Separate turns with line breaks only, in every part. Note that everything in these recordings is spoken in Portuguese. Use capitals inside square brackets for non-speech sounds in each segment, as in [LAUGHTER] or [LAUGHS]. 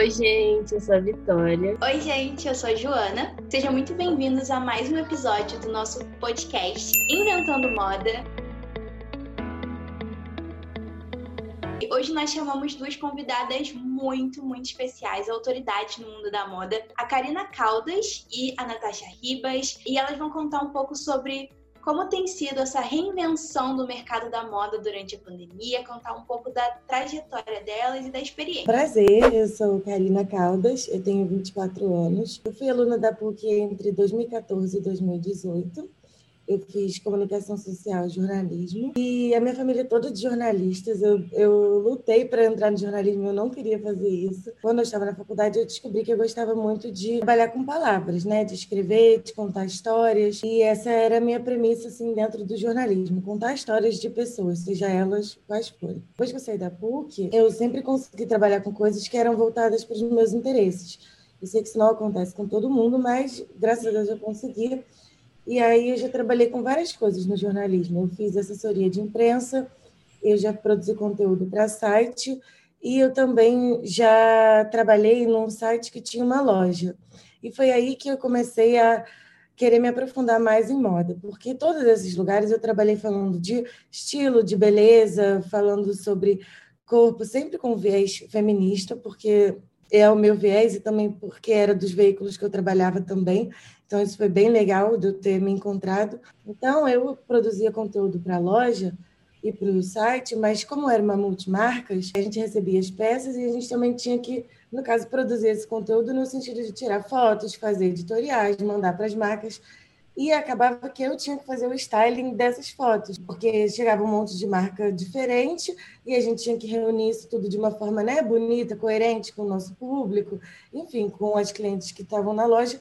Oi, gente, eu sou a Vitória.
Oi, gente, eu sou a Joana. Sejam muito bem-vindos a mais um episódio do nosso podcast Inventando Moda. Hoje nós chamamos duas convidadas muito, muito especiais, autoridades no mundo da moda, a Karina Caldas e a Natasha Ribas, e elas vão contar um pouco sobre como tem sido essa reinvenção do mercado da moda durante a pandemia, contar um pouco da trajetória delas e da experiência.
Prazer, eu sou Karina Caldas, eu tenho 24 anos. Eu fui aluna da PUC entre 2014 e 2018 eu fiz comunicação social jornalismo. E a minha família é toda de jornalistas. Eu, eu lutei para entrar no jornalismo, eu não queria fazer isso. Quando eu estava na faculdade, eu descobri que eu gostava muito de trabalhar com palavras, né? De escrever, de contar histórias. E essa era a minha premissa, assim, dentro do jornalismo: contar histórias de pessoas, seja elas quais forem. Depois que eu saí da PUC, eu sempre consegui trabalhar com coisas que eram voltadas para os meus interesses. Eu sei que isso não acontece com todo mundo, mas graças a Deus eu consegui. E aí eu já trabalhei com várias coisas no jornalismo. Eu fiz assessoria de imprensa, eu já produzi conteúdo para site e eu também já trabalhei num site que tinha uma loja. E foi aí que eu comecei a querer me aprofundar mais em moda, porque todos esses lugares eu trabalhei falando de estilo, de beleza, falando sobre corpo, sempre com viés feminista, porque é o meu viés e também porque era dos veículos que eu trabalhava também. Então, isso foi bem legal de eu ter me encontrado. Então, eu produzia conteúdo para a loja e para o site, mas como era uma multimarcas, a gente recebia as peças e a gente também tinha que, no caso, produzir esse conteúdo no sentido de tirar fotos, fazer editoriais, mandar para as marcas. E acabava que eu tinha que fazer o styling dessas fotos, porque chegava um monte de marca diferente e a gente tinha que reunir isso tudo de uma forma né, bonita, coerente com o nosso público, enfim, com as clientes que estavam na loja.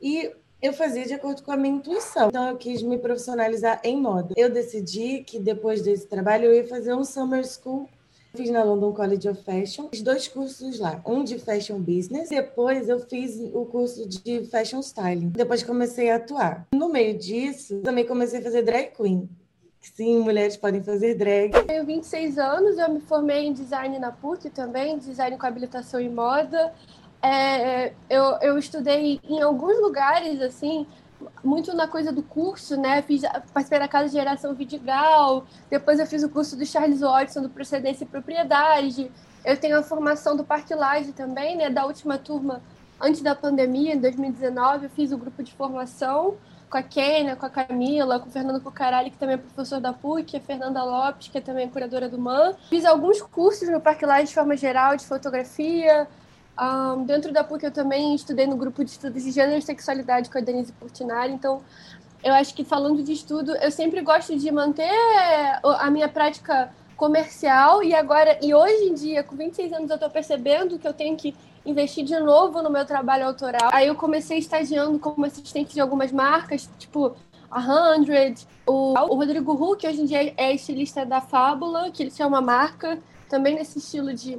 E eu fazia de acordo com a minha intuição. Então, eu quis me profissionalizar em moda. Eu decidi que depois desse trabalho eu ia fazer um summer school. Fiz na London College of Fashion, fiz dois cursos lá, um de Fashion Business, depois eu fiz o curso de Fashion Styling. Depois comecei a atuar. No meio disso, também comecei a fazer drag queen. Sim, mulheres podem fazer drag.
Eu tenho 26 anos, eu me formei em design na PUC também, design com habilitação em moda é, eu, eu estudei em alguns lugares, assim, muito na coisa do curso, né? Fiz, participei da Casa de Geração Vidigal, depois eu fiz o curso do Charles Watson do Procedência e Propriedade. Eu tenho a formação do Parque Laje também, né? Da última turma antes da pandemia, em 2019, eu fiz o grupo de formação com a Kênia, com a Camila, com o Fernando Pucarelli, que também é professor da PUC, a Fernanda Lopes, que é também curadora do MAN. Fiz alguns cursos no Parque Laje de forma geral, de fotografia, um, dentro da PUC eu também estudei no grupo de estudos de gênero e sexualidade com a Denise Portinari, então eu acho que falando de estudo, eu sempre gosto de manter a minha prática comercial e agora, e hoje em dia, com 26 anos, eu estou percebendo que eu tenho que investir de novo no meu trabalho autoral. Aí eu comecei estagiando como assistente de algumas marcas, tipo a Hundred, o, o Rodrigo Hu, que hoje em dia é estilista da Fábula, que ele é uma marca, também nesse estilo de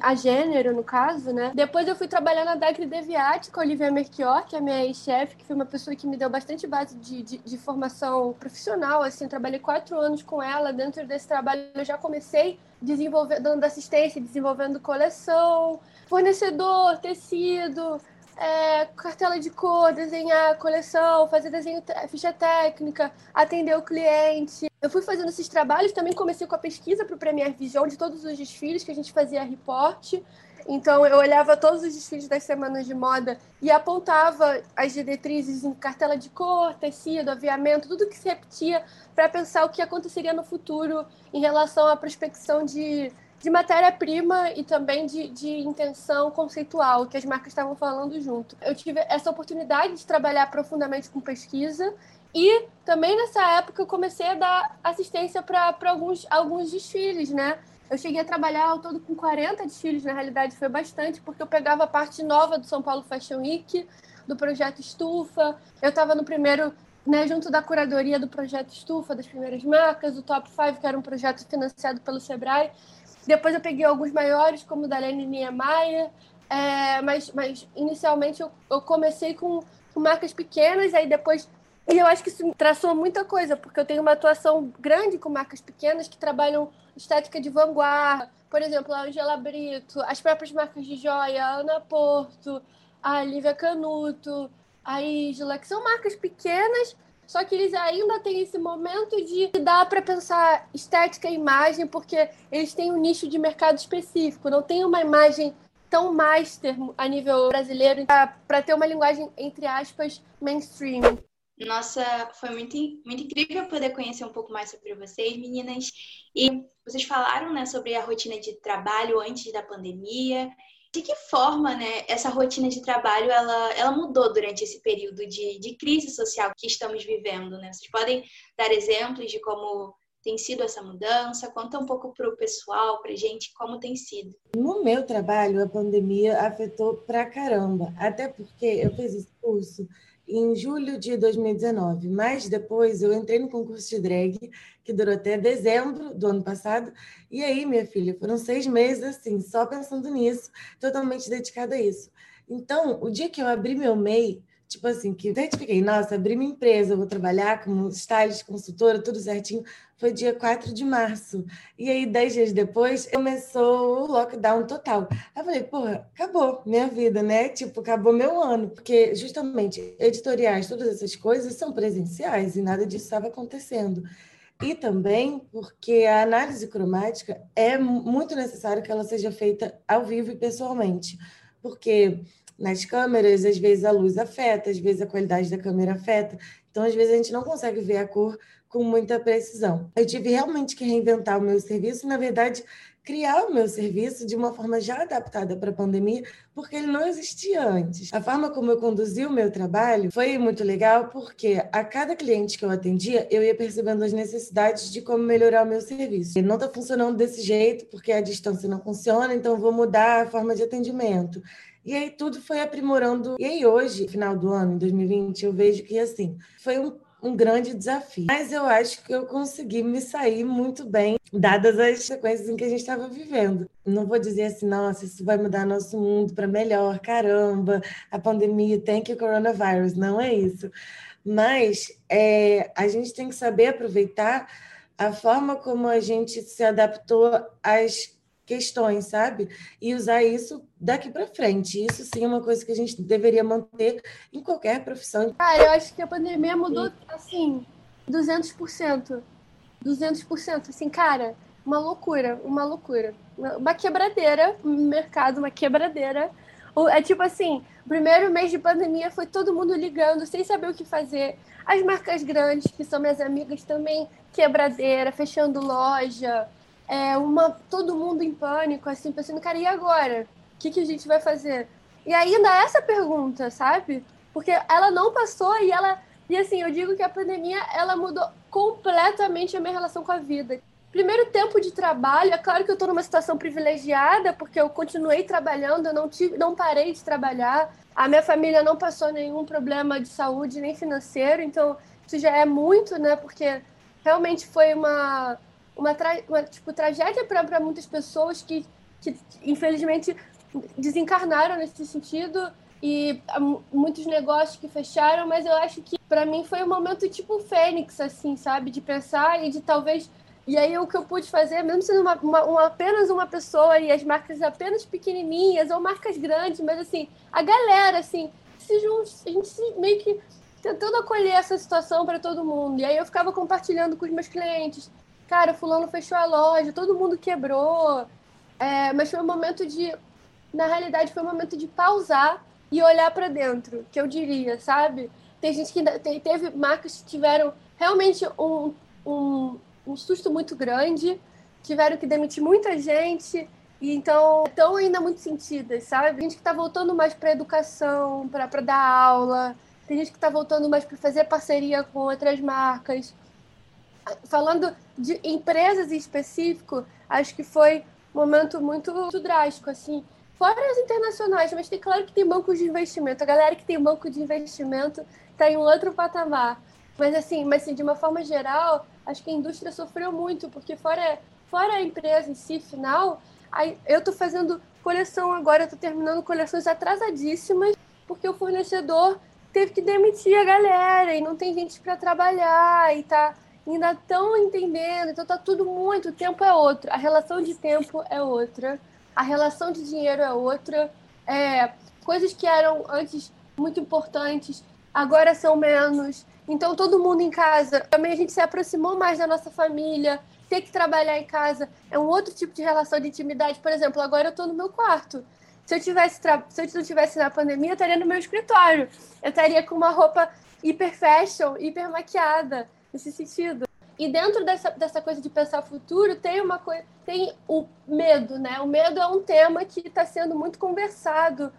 a gênero, no caso, né? Depois eu fui trabalhar na Dacre Deviati com a Olivia Merchior, que é minha ex-chefe, que foi uma pessoa que me deu bastante base de, de, de, formação profissional, assim, trabalhei quatro anos com ela, dentro desse trabalho eu já comecei desenvolvendo, dando assistência, desenvolvendo coleção, fornecedor, tecido, é, cartela de cor, desenhar coleção, fazer desenho, ficha técnica, atender o cliente. Eu fui fazendo esses trabalhos, também comecei com a pesquisa para o Premier Vision de todos os desfiles que a gente fazia reporte. Então eu olhava todos os desfiles das semanas de moda e apontava as diretrizes em cartela de cor, tecido, aviamento, tudo que se repetia para pensar o que aconteceria no futuro em relação à prospecção de de matéria-prima e também de, de intenção conceitual, que as marcas estavam falando junto. Eu tive essa oportunidade de trabalhar profundamente com pesquisa e também nessa época eu comecei a dar assistência para alguns, alguns desfiles, né? Eu cheguei a trabalhar ao todo com 40 desfiles, na realidade foi bastante, porque eu pegava a parte nova do São Paulo Fashion Week, do projeto Estufa. Eu estava no primeiro, né, junto da curadoria do projeto Estufa, das primeiras marcas, o Top 5, que era um projeto financiado pelo Sebrae. Depois eu peguei alguns maiores, como o da Lene Niemeyer, é, mas, mas inicialmente eu, eu comecei com, com, marcas pequenas, aí depois E eu acho que isso traçou muita coisa, porque eu tenho uma atuação grande com marcas pequenas que trabalham estética de vanguarda. Por exemplo, a Angela Brito, as próprias marcas de joia, a Ana Porto, a Lívia Canuto, a Isla, que são marcas pequenas, só que eles ainda têm esse momento de dar para pensar estética e imagem, porque eles têm um nicho de mercado específico, não tem uma imagem tão master a nível brasileiro para ter uma linguagem, entre aspas, mainstream.
Nossa, foi muito, muito incrível poder conhecer um pouco mais sobre vocês, meninas. E vocês falaram né, sobre a rotina de trabalho antes da pandemia. De que forma né, essa rotina de trabalho ela, ela mudou durante esse período de, de crise social que estamos vivendo? Né? Vocês podem dar exemplos de como tem sido essa mudança? Conta um pouco para o pessoal, para gente, como tem sido.
No meu trabalho, a pandemia afetou pra caramba, até porque eu fiz esse curso em julho de 2019, mas depois eu entrei no concurso de drag, que durou até dezembro do ano passado, e aí, minha filha, foram seis meses assim, só pensando nisso, totalmente dedicada a isso. Então, o dia que eu abri meu MEI, tipo assim, que identifiquei, nossa, abri minha empresa, vou trabalhar como stylist, consultora, tudo certinho, foi dia 4 de março. E aí, dez dias depois, começou o lockdown total. Aí eu falei, porra, acabou minha vida, né? Tipo, acabou meu ano. Porque, justamente, editoriais, todas essas coisas são presenciais e nada disso estava acontecendo. E também porque a análise cromática é muito necessário que ela seja feita ao vivo e pessoalmente. Porque nas câmeras, às vezes a luz afeta, às vezes a qualidade da câmera afeta. Então, às vezes, a gente não consegue ver a cor com muita precisão. Eu tive realmente que reinventar o meu serviço, na verdade, criar o meu serviço de uma forma já adaptada para a pandemia, porque ele não existia antes. A forma como eu conduzi o meu trabalho foi muito legal, porque a cada cliente que eu atendia, eu ia percebendo as necessidades de como melhorar o meu serviço. Ele não está funcionando desse jeito, porque a distância não funciona, então vou mudar a forma de atendimento. E aí tudo foi aprimorando. E aí hoje, final do ano, em 2020, eu vejo que assim, foi um um grande desafio. Mas eu acho que eu consegui me sair muito bem, dadas as sequências em que a gente estava vivendo. Não vou dizer assim, nossa, isso vai mudar nosso mundo para melhor, caramba, a pandemia tem que o coronavírus. Não é isso. Mas é, a gente tem que saber aproveitar a forma como a gente se adaptou às questões, sabe? E usar isso daqui para frente. Isso sim é uma coisa que a gente deveria manter em qualquer profissão.
Cara, eu acho que a pandemia mudou, assim, 200%. 200%. Assim, cara, uma loucura, uma loucura. Uma quebradeira, mercado, uma quebradeira. É tipo assim, o primeiro mês de pandemia foi todo mundo ligando, sem saber o que fazer. As marcas grandes, que são minhas amigas também, quebradeira, fechando loja, é, uma, todo mundo em pânico, assim, pensando, cara, e agora? O que, que a gente vai fazer? E ainda essa pergunta, sabe? Porque ela não passou e ela. E assim, eu digo que a pandemia ela mudou completamente a minha relação com a vida. Primeiro tempo de trabalho, é claro que eu estou numa situação privilegiada, porque eu continuei trabalhando, eu não, tive, não parei de trabalhar. A minha família não passou nenhum problema de saúde nem financeiro, então isso já é muito, né? Porque realmente foi uma, uma, tra uma tipo, tragédia para muitas pessoas que, que, infelizmente, desencarnaram nesse sentido e muitos negócios que fecharam, mas eu acho que para mim foi um momento tipo fênix, assim, sabe? De pensar e de talvez. E aí o que eu pude fazer, mesmo sendo uma, uma, uma, apenas uma pessoa e as marcas apenas pequenininhas ou marcas grandes, mas assim, a galera, assim, se junta, a gente se, meio que tentando acolher essa situação para todo mundo. E aí eu ficava compartilhando com os meus clientes, cara, fulano fechou a loja, todo mundo quebrou. É, mas foi um momento de, na realidade, foi um momento de pausar e olhar para dentro, que eu diria, sabe? Tem gente que tem, teve marcas que tiveram realmente um, um, um susto muito grande, tiveram que demitir muita gente, e então estão ainda muito sentidas, sabe? Tem gente que está voltando mais para educação, para dar aula, tem gente que está voltando mais para fazer parceria com outras marcas falando de empresas em específico, acho que foi um momento muito, muito drástico, assim. Fora as internacionais, mas tem claro que tem bancos de investimento. A galera que tem banco de investimento está em um outro patamar. Mas assim, mas assim, de uma forma geral, acho que a indústria sofreu muito, porque fora, fora a empresa em si, final, aí, eu estou fazendo coleção agora, estou terminando coleções atrasadíssimas, porque o fornecedor teve que demitir a galera e não tem gente para trabalhar e tá ainda tão entendendo, então tá tudo muito, o tempo é outro, a relação de tempo é outra, a relação de dinheiro é outra, é, coisas que eram antes muito importantes, agora são menos. Então todo mundo em casa, também a gente se aproximou mais da nossa família, ter que trabalhar em casa é um outro tipo de relação de intimidade. Por exemplo, agora eu estou no meu quarto. Se eu tivesse se eu não tivesse na pandemia, eu estaria no meu escritório. Eu estaria com uma roupa hiper fashion, hiper maquiada nesse sentido. E dentro dessa, dessa coisa de pensar futuro, tem uma coisa, tem o medo, né? O medo é um tema que está sendo muito conversado.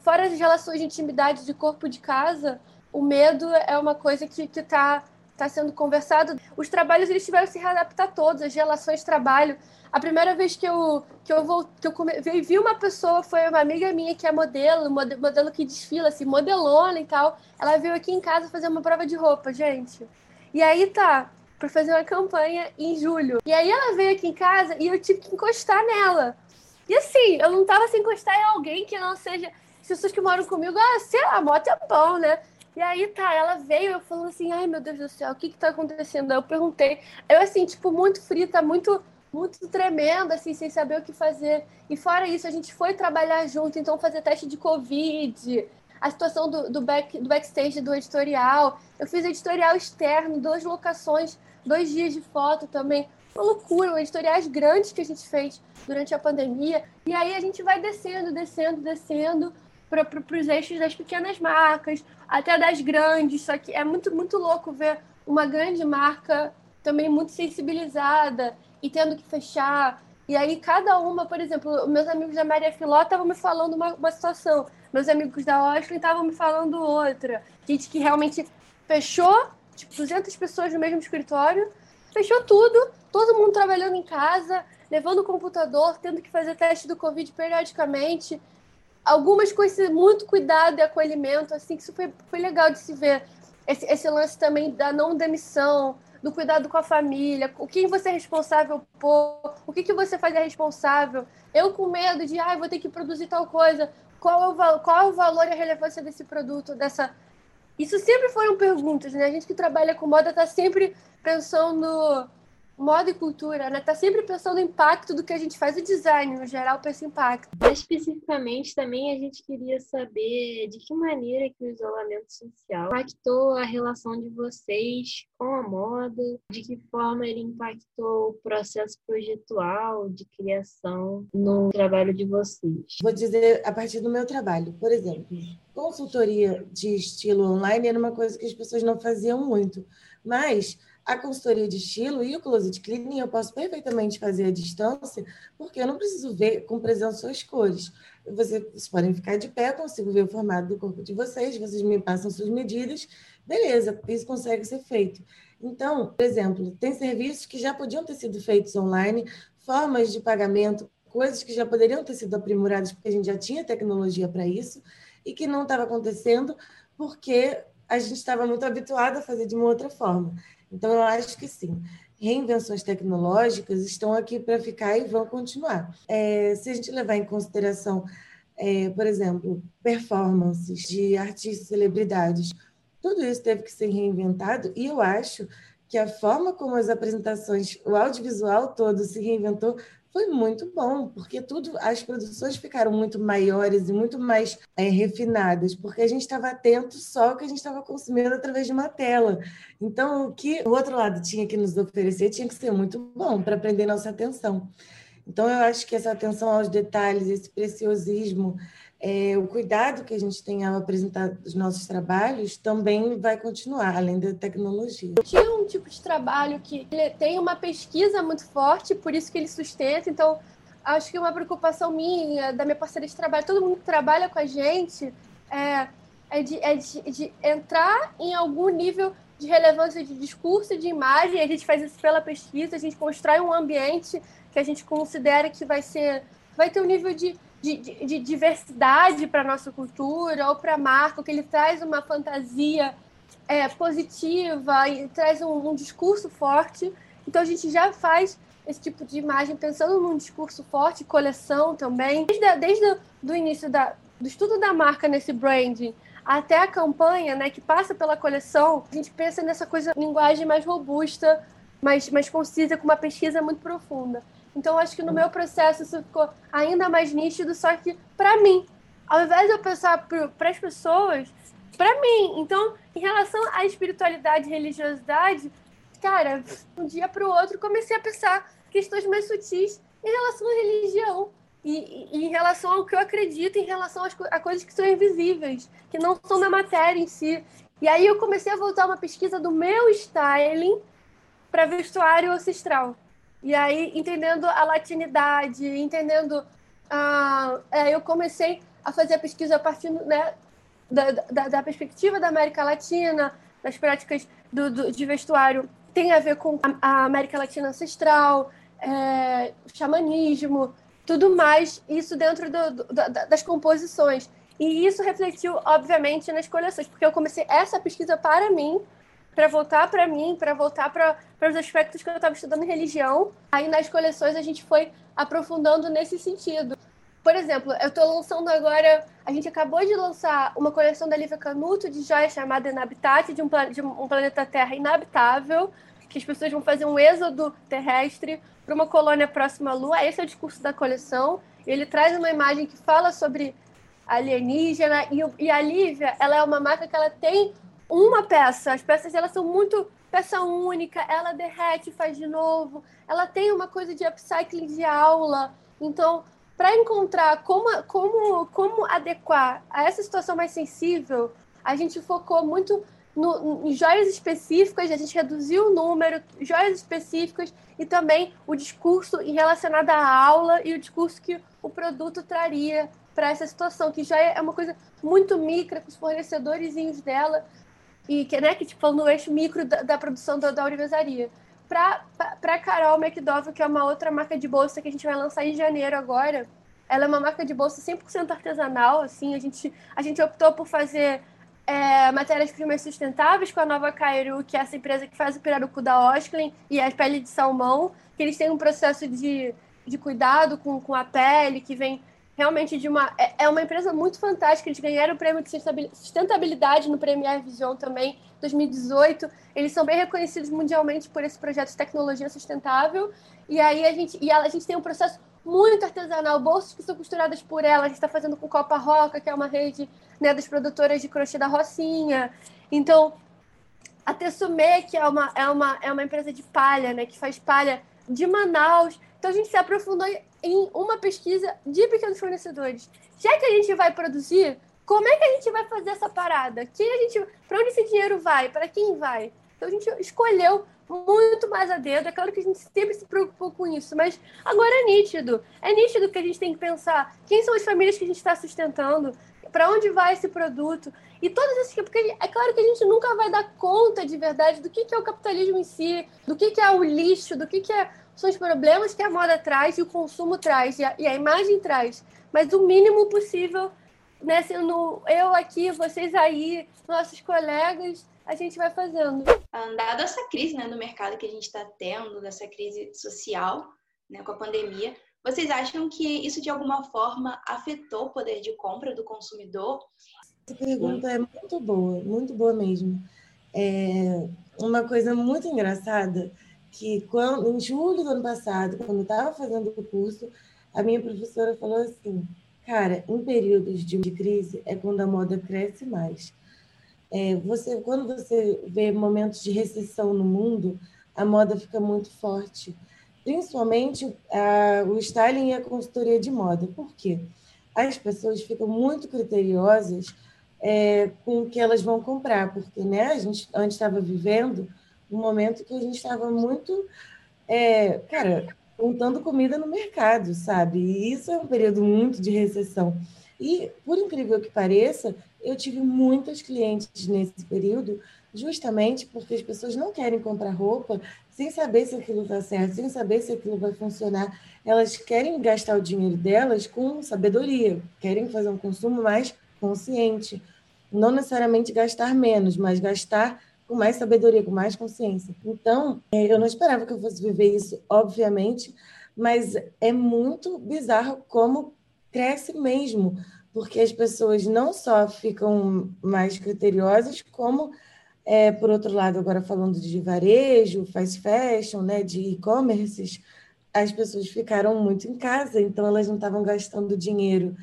Fora as relações de intimidade de corpo de casa, o medo é uma coisa que está tá sendo conversado. Os trabalhos eles tiveram que se readaptar todos, as relações de trabalho. A primeira vez que eu que eu vou que eu come, vi uma pessoa foi uma amiga minha que é modelo, modelo que desfila assim, modelona e tal. Ela veio aqui em casa fazer uma prova de roupa, gente. E aí tá, para fazer uma campanha em julho. E aí ela veio aqui em casa e eu tive que encostar nela. E assim, eu não tava sem encostar em alguém que não seja. As pessoas que moram comigo, ah, sei lá, moto é bom, né? E aí tá, ela veio eu falando assim, ai meu Deus do céu, o que que tá acontecendo? Aí eu perguntei, eu assim, tipo, muito frita, muito, muito tremenda, assim, sem saber o que fazer. E fora isso, a gente foi trabalhar junto, então fazer teste de Covid, a situação do, do, back, do backstage do editorial. Eu fiz editorial externo, duas locações, dois dias de foto também. Uma loucura, editoriais grandes que a gente fez durante a pandemia. E aí a gente vai descendo, descendo, descendo para os eixos das pequenas marcas, até das grandes. Só que é muito, muito louco ver uma grande marca também muito sensibilizada e tendo que fechar. E aí, cada uma, por exemplo, meus amigos da Maria Filó estavam me falando uma, uma situação meus amigos da Oscar estavam me falando outra. Gente que realmente fechou, tipo, 200 pessoas no mesmo escritório, fechou tudo, todo mundo trabalhando em casa, levando o computador, tendo que fazer teste do Covid periodicamente. Algumas esse muito cuidado e acolhimento, assim, que isso foi, foi legal de se ver. Esse, esse lance também da não demissão, do cuidado com a família, o que você é responsável por, o que, que você faz é responsável. Eu com medo de, ah, vou ter que produzir tal coisa, qual é o, qual é o valor e a relevância desse produto, dessa. Isso sempre foram perguntas, né? A gente que trabalha com moda está sempre pensando moda e cultura, né? Tá sempre pensando no impacto do que a gente faz, o design no geral pensa impacto.
Especificamente também a gente queria saber de que maneira que o isolamento social impactou a relação de vocês com a moda, de que forma ele impactou o processo projetual de criação no trabalho de vocês.
Vou dizer a partir do meu trabalho, por exemplo, consultoria de estilo online era uma coisa que as pessoas não faziam muito, mas a consultoria de estilo e o closet cleaning eu posso perfeitamente fazer à distância, porque eu não preciso ver com presença suas cores. Vocês podem ficar de pé, consigo ver o formato do corpo de vocês, vocês me passam suas medidas, beleza, isso consegue ser feito. Então, por exemplo, tem serviços que já podiam ter sido feitos online, formas de pagamento, coisas que já poderiam ter sido aprimoradas, porque a gente já tinha tecnologia para isso, e que não estava acontecendo porque a gente estava muito habituado a fazer de uma outra forma. Então, eu acho que sim. Reinvenções tecnológicas estão aqui para ficar e vão continuar. É, se a gente levar em consideração, é, por exemplo, performances de artistas, celebridades, tudo isso teve que ser reinventado e eu acho que a forma como as apresentações, o audiovisual todo se reinventou foi muito bom, porque tudo, as produções ficaram muito maiores e muito mais é, refinadas, porque a gente estava atento só ao que a gente estava consumindo através de uma tela. Então, o que o outro lado tinha que nos oferecer tinha que ser muito bom para prender nossa atenção. Então, eu acho que essa atenção aos detalhes, esse preciosismo, é, o cuidado que a gente tem ao apresentar os nossos trabalhos também vai continuar, além da tecnologia.
Tinha um tipo de trabalho que tem uma pesquisa muito forte, por isso que ele sustenta. Então, acho que uma preocupação minha, da minha parceira de trabalho, todo mundo que trabalha com a gente, é, é, de, é de, de entrar em algum nível de relevância de discurso de imagem. A gente faz isso pela pesquisa, a gente constrói um ambiente que a gente considera que vai ser, vai ter um nível de de, de, de diversidade para nossa cultura ou para a marca, que ele traz uma fantasia é, positiva e traz um, um, discurso forte. Então a gente já faz esse tipo de imagem pensando num discurso forte, coleção também. Desde, desde o início da, do estudo da marca nesse branding até a campanha, né, que passa pela coleção, a gente pensa nessa coisa, linguagem mais robusta, mais, mais concisa, com uma pesquisa muito profunda. Então, acho que no meu processo isso ficou ainda mais nítido, só que para mim, ao invés de eu pensar para as pessoas, para mim. Então, em relação à espiritualidade e religiosidade, cara, um dia para o outro comecei a pensar questões mais sutis em relação à religião. E, e, em relação ao que eu acredito, em relação às, a coisas que são invisíveis, que não são da matéria em si. E aí eu comecei a voltar uma pesquisa do meu styling para vestuário ancestral. E aí, entendendo a latinidade, entendendo. Uh, é, eu comecei a fazer a pesquisa a partir né, da, da, da, perspectiva da América Latina, das práticas do, do, de vestuário, tem a ver com a América Latina ancestral, é, xamanismo, tudo mais, isso dentro do, do, das composições. E isso refletiu, obviamente, nas coleções, porque eu comecei essa pesquisa para mim, para voltar para mim, para voltar para os aspectos que eu estava estudando em religião. Aí nas coleções a gente foi aprofundando nesse sentido. Por exemplo, eu estou lançando agora. A gente acabou de lançar uma coleção da Lívia Canuto de joias chamada Inabitate, de um, de um planeta Terra inabitável, que as pessoas vão fazer um êxodo terrestre para uma colônia próxima à Lua. Esse é o discurso da coleção. Ele traz uma imagem que fala sobre alienígena. E, e a Lívia, ela é uma marca que ela tem uma peça. As peças elas são muito peça única. Ela derrete, faz de novo. Ela tem uma coisa de upcycling de aula. Então, para encontrar como, como, como adequar a essa situação mais sensível, a gente focou muito no, em joias específicas, a gente reduziu o número, joias específicas e também o discurso relacionado à aula e o discurso que o produto traria para essa situação, que já é uma coisa muito micra com os fornecedores dela e que, né, que tipo, no eixo micro da, da produção da, da para a Carol McDowell, que é uma outra marca de bolsa que a gente vai lançar em janeiro agora. Ela é uma marca de bolsa 100% artesanal, assim, a gente, a gente optou por fazer é, matérias-primas sustentáveis com a Nova Cairu, que é essa empresa que faz o pirarucu da Osklen e a pele de salmão, que eles têm um processo de, de cuidado com, com a pele, que vem realmente de uma. É, é uma empresa muito fantástica. Eles ganharam o prêmio de sustentabilidade no Premier Vision também, 2018. Eles são bem reconhecidos mundialmente por esse projeto de tecnologia sustentável. E aí a gente, e a gente tem um processo muito artesanal, bolsas que são costuradas por ela. A gente está fazendo com Copa Roca, que é uma rede né, das produtoras de crochê da Rocinha. Então, a Tessumé, que é uma, é, uma, é uma empresa de palha, né, que faz palha de Manaus. Então, a gente se aprofundou em uma pesquisa de pequenos fornecedores. Já que a gente vai produzir, como é que a gente vai fazer essa parada? Quem a gente, para onde esse dinheiro vai? Para quem vai? Então a gente escolheu muito mais a dedo. É claro que a gente sempre se preocupou com isso, mas agora é nítido. É nítido que a gente tem que pensar quem são as famílias que a gente está sustentando, para onde vai esse produto. E todas essas. Porque é claro que a gente nunca vai dar conta de verdade do que, que é o capitalismo em si, do que, que é o lixo, do que, que é são os problemas que a moda traz e o consumo traz e a, e a imagem traz. Mas o mínimo possível, né, sendo eu aqui, vocês aí, nossos colegas, a gente vai fazendo.
Dada essa crise né, no mercado que a gente está tendo, dessa crise social né, com a pandemia, vocês acham que isso de alguma forma afetou o poder de compra do consumidor?
Essa pergunta é muito boa, muito boa mesmo. É uma coisa muito engraçada que quando, em julho do ano passado, quando eu estava fazendo o curso, a minha professora falou assim, cara, em períodos de, de crise é quando a moda cresce mais. É, você, quando você vê momentos de recessão no mundo, a moda fica muito forte, principalmente a, o styling e a consultoria de moda. Por quê? As pessoas ficam muito criteriosas é, com o que elas vão comprar, porque né, a gente antes estava vivendo um momento que a gente estava muito, é, cara, contando comida no mercado, sabe? E isso é um período muito de recessão. E, por incrível que pareça, eu tive muitas clientes nesse período, justamente porque as pessoas não querem comprar roupa sem saber se aquilo está certo, sem saber se aquilo vai funcionar. Elas querem gastar o dinheiro delas com sabedoria, querem fazer um consumo mais consciente. Não necessariamente gastar menos, mas gastar com mais sabedoria, com mais consciência. Então, é, eu não esperava que eu fosse viver isso, obviamente, mas é muito bizarro como cresce mesmo, porque as pessoas não só ficam mais criteriosas, como, é, por outro lado, agora falando de varejo, fast fashion, né, de e-commerces, as pessoas ficaram muito em casa, então elas não estavam gastando dinheiro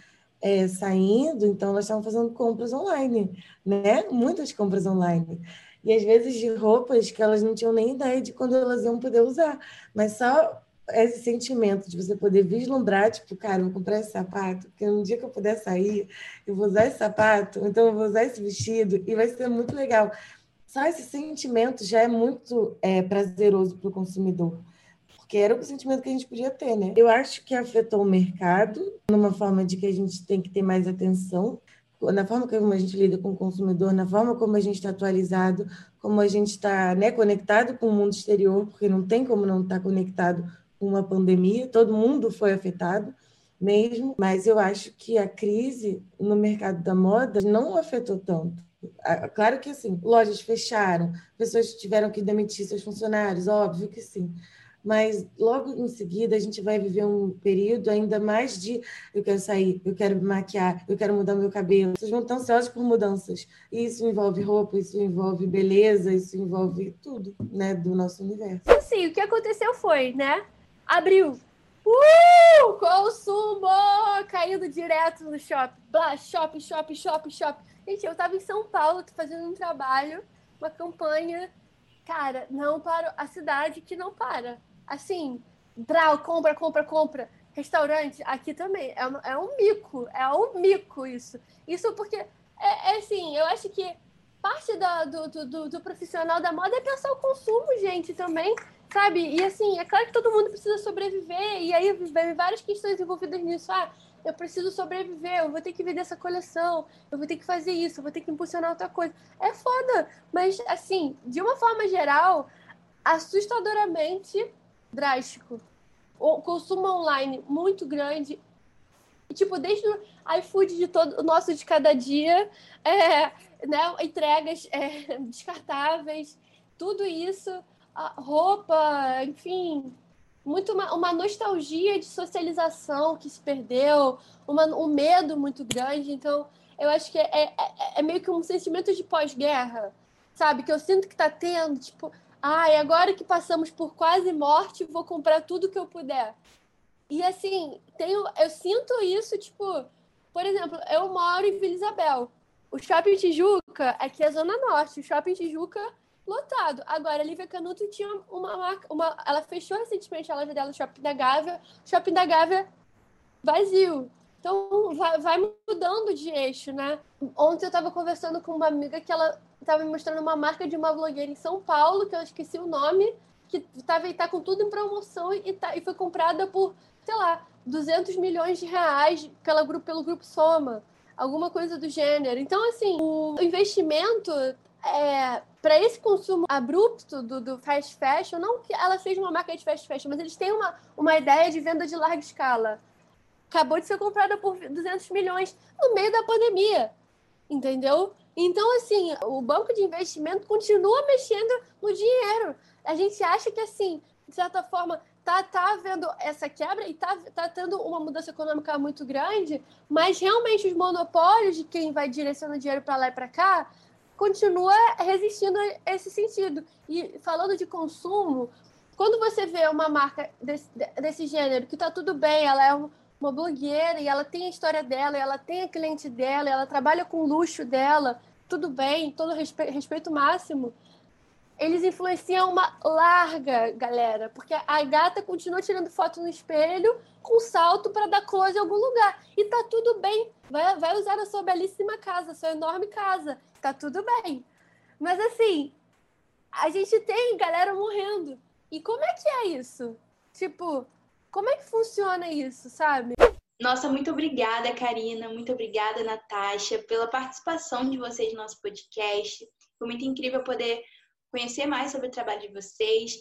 é, saindo, então elas estavam fazendo compras online, né? Muitas compras online. E às vezes de roupas que elas não tinham nem ideia de quando elas iam poder usar. Mas só esse sentimento de você poder vislumbrar, tipo, cara, vou comprar esse sapato, porque no dia que eu puder sair, eu vou usar esse sapato, então eu vou usar esse vestido, e vai ser muito legal. Só esse sentimento já é muito é, prazeroso para o consumidor, porque era o sentimento que a gente podia ter, né? Eu acho que afetou o mercado, numa forma de que a gente tem que ter mais atenção, na forma como a gente lida com o consumidor, na forma como a gente está atualizado, como a gente está né, conectado com o mundo exterior, porque não tem como não estar tá conectado uma pandemia, todo mundo foi afetado mesmo, mas eu acho que a crise no mercado da moda não afetou tanto. Claro que assim, lojas fecharam, pessoas tiveram que demitir seus funcionários, óbvio que sim. Mas logo em seguida a gente vai viver um período ainda mais de eu quero sair, eu quero me maquiar, eu quero mudar meu cabelo. Vocês vão estar ansiosos por mudanças. E isso envolve roupa, isso envolve beleza, isso envolve tudo, né, do nosso universo.
Sim, o que aconteceu foi, né? abriu. Uh! Consumo! Caindo direto no shopping. Blá, shopping, shopping, shopping, shopping. Gente, eu tava em São Paulo fazendo um trabalho, uma campanha. Cara, não para a cidade que não para. Assim, brau, compra, compra, compra. Restaurante, aqui também. É, um, é um mico. É um mico isso. Isso porque, é, é assim, eu acho que parte do, do, do profissional da moda é pensar o consumo, gente, também. Sabe? E assim, é claro que todo mundo precisa sobreviver, e aí vem várias questões envolvidas nisso. Ah, eu preciso sobreviver, eu vou ter que vender essa coleção, eu vou ter que fazer isso, eu vou ter que impulsionar outra coisa. É foda, mas assim, de uma forma geral, assustadoramente drástico. O consumo online muito grande. E, tipo, desde o iFood de todo o nosso de cada dia, é, né, entregas é, [LAUGHS] descartáveis, tudo isso roupa, enfim, muito uma, uma, nostalgia de socialização que se perdeu, uma, um medo muito grande. Então, eu acho que é, é, é meio que um sentimento de pós-guerra, sabe? Que eu sinto que tá tendo, tipo, ai, agora que passamos por quase morte, vou comprar tudo que eu puder. E assim, tenho, eu sinto isso, tipo, por exemplo, eu moro em Vila Isabel. O shopping Tijuca, aqui é Zona Norte. O shopping Tijuca lotado. Agora, a Lívia Canuto tinha uma marca, uma, ela fechou recentemente a loja dela no Shopping da Gávea, Shopping da Gávea vazio. Então, vai, vai mudando de eixo, né? Ontem eu estava conversando com uma amiga que ela estava me mostrando uma marca de uma blogueira em São Paulo, que eu esqueci o nome, que tava, tá com tudo em promoção e, tá, e foi comprada por, sei lá, 200 milhões de reais pela, pelo grupo Soma, alguma coisa do gênero. Então, assim, o investimento é, para esse consumo abrupto do, do, fast fashion, não que ela seja uma marca de fast fashion, mas eles têm uma, uma ideia de venda de larga escala. Acabou de ser comprada por 200 milhões no meio da pandemia, entendeu? Então, assim, o banco de investimento continua mexendo no dinheiro. A gente acha que, assim, de certa forma, tá, tá havendo essa quebra e tá, tá tendo uma mudança econômica muito grande, mas realmente os monopólios de quem vai direcionando dinheiro para lá e para cá continua resistindo a esse sentido. E falando de consumo, quando você vê uma marca desse, desse gênero, que está tudo bem, ela é uma blogueira e ela tem a história dela, ela tem a cliente dela, ela trabalha com o luxo dela, tudo bem, todo respeito, respeito máximo. Eles influenciam uma larga galera, porque a gata continua tirando foto no espelho com salto para dar close em algum lugar. E tá tudo bem. Vai, vai usar a sua belíssima casa, sua enorme casa tá tudo bem. Mas assim, a gente tem galera morrendo. E como é que é isso? Tipo, como é que funciona isso, sabe?
Nossa, muito obrigada, Karina. Muito obrigada, Natasha, pela participação de vocês no nosso podcast. Foi muito incrível poder conhecer mais sobre o trabalho de vocês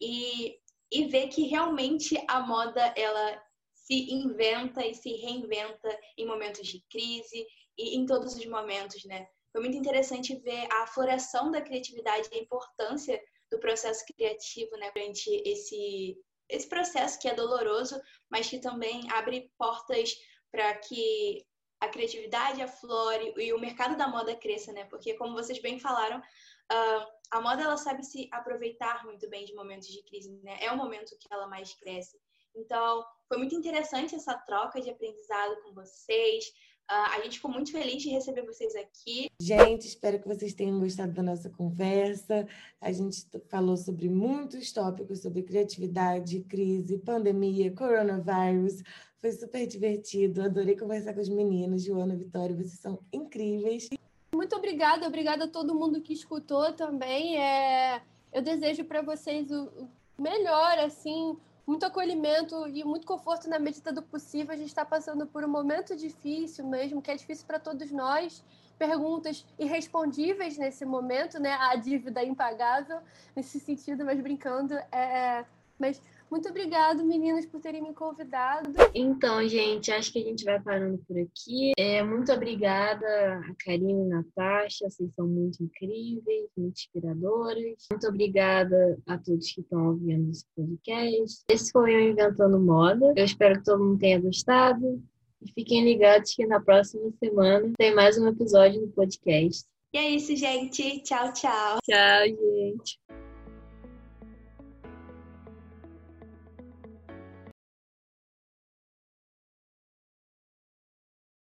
e, e ver que realmente a moda ela se inventa e se reinventa em momentos de crise e em todos os momentos, né? foi muito interessante ver a floração da criatividade e a importância do processo criativo né, durante esse, esse processo que é doloroso, mas que também abre portas para que a criatividade aflore e o mercado da moda cresça, né? Porque, como vocês bem falaram, uh, a moda ela sabe se aproveitar muito bem de momentos de crise, né? É o momento que ela mais cresce. Então, foi muito interessante essa troca de aprendizado com vocês. Uh, a gente ficou muito feliz de receber vocês aqui.
Gente, espero que vocês tenham gostado da nossa conversa. A gente falou sobre muitos tópicos sobre criatividade, crise, pandemia, coronavírus. Foi super divertido. Adorei conversar com os meninos. Joana, Vitória, vocês são incríveis.
Muito obrigada, obrigada a todo mundo que escutou também. É... Eu desejo para vocês o melhor, assim, muito acolhimento e muito conforto na medida do possível. A gente está passando por um momento difícil mesmo, que é difícil para todos nós. Perguntas irrespondíveis nesse momento, né? A dívida impagável nesse sentido, mas brincando. É... Mas muito obrigado, meninas, por terem me convidado.
Então, gente, acho que a gente vai parando por aqui. É, muito obrigada a Karine e a Natasha, vocês são muito incríveis, muito inspiradoras. Muito obrigada a todos que estão ouvindo esse podcast. Esse foi o Inventando Moda. Eu espero que todo mundo tenha gostado. E fiquem ligados que na próxima semana tem mais um episódio do podcast.
E é isso, gente. Tchau, tchau.
Tchau, gente.